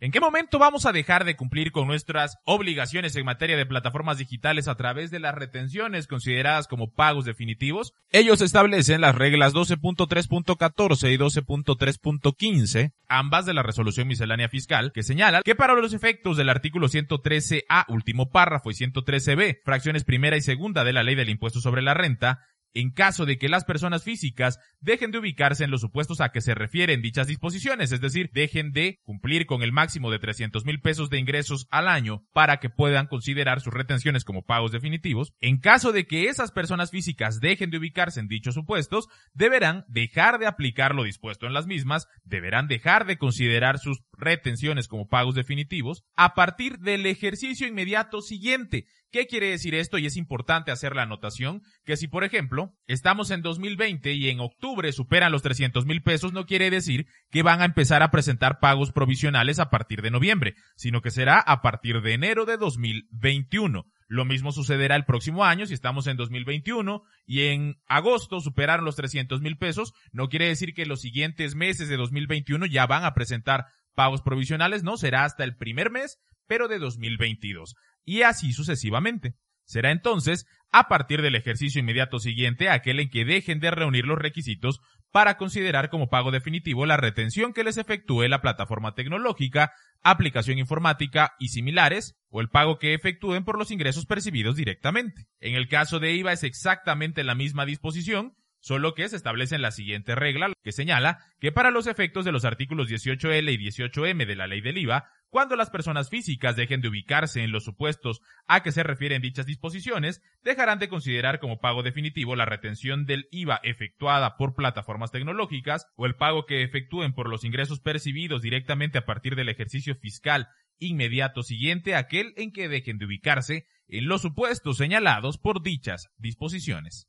¿En qué momento vamos a dejar de cumplir con nuestras obligaciones en materia de plataformas digitales a través de las retenciones consideradas como pagos definitivos? Ellos establecen las reglas 12.3.14 y 12.3.15, ambas de la resolución miscelánea fiscal, que señalan que para los efectos del artículo 113A, último párrafo, y 113B, fracciones primera y segunda de la ley del impuesto sobre la renta, en caso de que las personas físicas dejen de ubicarse en los supuestos a que se refieren dichas disposiciones, es decir, dejen de cumplir con el máximo de 300 mil pesos de ingresos al año para que puedan considerar sus retenciones como pagos definitivos, en caso de que esas personas físicas dejen de ubicarse en dichos supuestos, deberán dejar de aplicar lo dispuesto en las mismas, deberán dejar de considerar sus retenciones como pagos definitivos a partir del ejercicio inmediato siguiente, ¿Qué quiere decir esto? Y es importante hacer la anotación que si, por ejemplo, estamos en 2020 y en octubre superan los 300 mil pesos, no quiere decir que van a empezar a presentar pagos provisionales a partir de noviembre, sino que será a partir de enero de 2021. Lo mismo sucederá el próximo año si estamos en 2021 y en agosto superaron los 300 mil pesos. No quiere decir que los siguientes meses de 2021 ya van a presentar pagos provisionales, no, será hasta el primer mes, pero de 2022 y así sucesivamente. Será entonces, a partir del ejercicio inmediato siguiente, aquel en que dejen de reunir los requisitos para considerar como pago definitivo la retención que les efectúe la plataforma tecnológica, aplicación informática y similares, o el pago que efectúen por los ingresos percibidos directamente. En el caso de IVA es exactamente la misma disposición, solo que se establece la siguiente regla que señala que para los efectos de los artículos 18L y 18M de la ley del IVA, cuando las personas físicas dejen de ubicarse en los supuestos a que se refieren dichas disposiciones, dejarán de considerar como pago definitivo la retención del IVA efectuada por plataformas tecnológicas o el pago que efectúen por los ingresos percibidos directamente a partir del ejercicio fiscal inmediato siguiente a aquel en que dejen de ubicarse en los supuestos señalados por dichas disposiciones.